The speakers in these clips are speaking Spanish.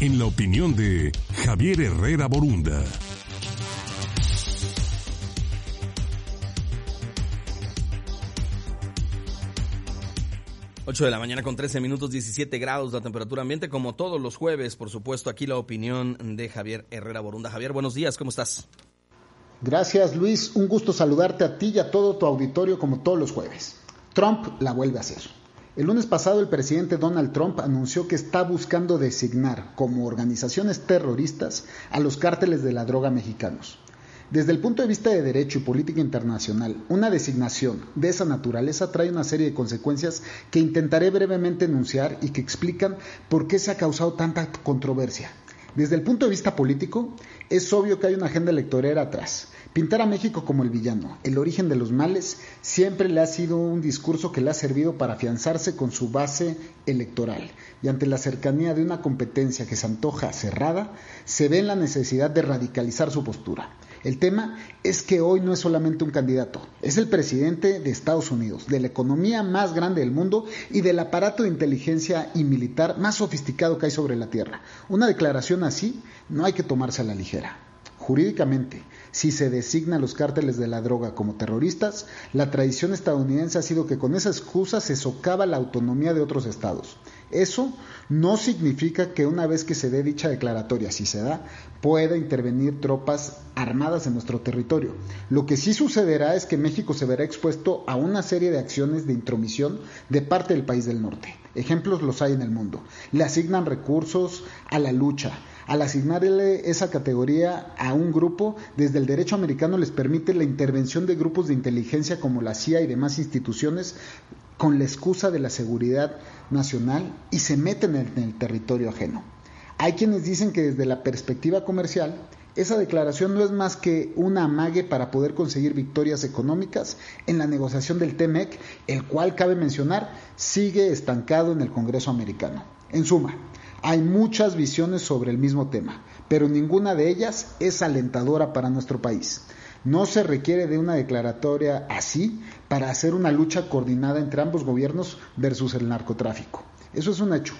en la opinión de Javier Herrera Borunda. 8 de la mañana con 13 minutos, 17 grados la temperatura ambiente, como todos los jueves, por supuesto, aquí la opinión de Javier Herrera Borunda. Javier, buenos días, ¿cómo estás? Gracias Luis, un gusto saludarte a ti y a todo tu auditorio como todos los jueves. Trump la vuelve a hacer. El lunes pasado el presidente Donald Trump anunció que está buscando designar como organizaciones terroristas a los cárteles de la droga mexicanos. Desde el punto de vista de derecho y política internacional, una designación de esa naturaleza trae una serie de consecuencias que intentaré brevemente enunciar y que explican por qué se ha causado tanta controversia. Desde el punto de vista político, es obvio que hay una agenda electoral atrás. Pintar a México como el villano, el origen de los males, siempre le ha sido un discurso que le ha servido para afianzarse con su base electoral. Y ante la cercanía de una competencia que se antoja cerrada, se ve en la necesidad de radicalizar su postura. El tema es que hoy no es solamente un candidato, es el presidente de Estados Unidos, de la economía más grande del mundo y del aparato de inteligencia y militar más sofisticado que hay sobre la Tierra. Una declaración así no hay que tomarse a la ligera. Jurídicamente, si se designa a los cárteles de la droga como terroristas, la tradición estadounidense ha sido que con esa excusa se socava la autonomía de otros estados. Eso no significa que una vez que se dé dicha declaratoria, si se da, pueda intervenir tropas armadas en nuestro territorio. Lo que sí sucederá es que México se verá expuesto a una serie de acciones de intromisión de parte del país del norte. Ejemplos los hay en el mundo. Le asignan recursos a la lucha. Al asignarle esa categoría a un grupo, desde el derecho americano les permite la intervención de grupos de inteligencia como la CIA y demás instituciones con la excusa de la seguridad nacional y se meten en el territorio ajeno. Hay quienes dicen que desde la perspectiva comercial, esa declaración no es más que una amague para poder conseguir victorias económicas en la negociación del TEMEC, el cual, cabe mencionar, sigue estancado en el Congreso americano. En suma, hay muchas visiones sobre el mismo tema, pero ninguna de ellas es alentadora para nuestro país. No se requiere de una declaratoria así para hacer una lucha coordinada entre ambos gobiernos versus el narcotráfico. Eso es un hecho.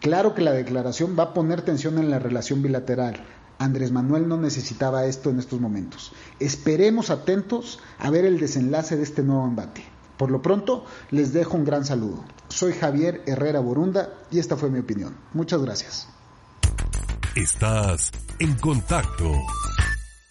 Claro que la declaración va a poner tensión en la relación bilateral. Andrés Manuel no necesitaba esto en estos momentos. Esperemos atentos a ver el desenlace de este nuevo embate. Por lo pronto, les dejo un gran saludo. Soy Javier Herrera Borunda y esta fue mi opinión. Muchas gracias. Estás en contacto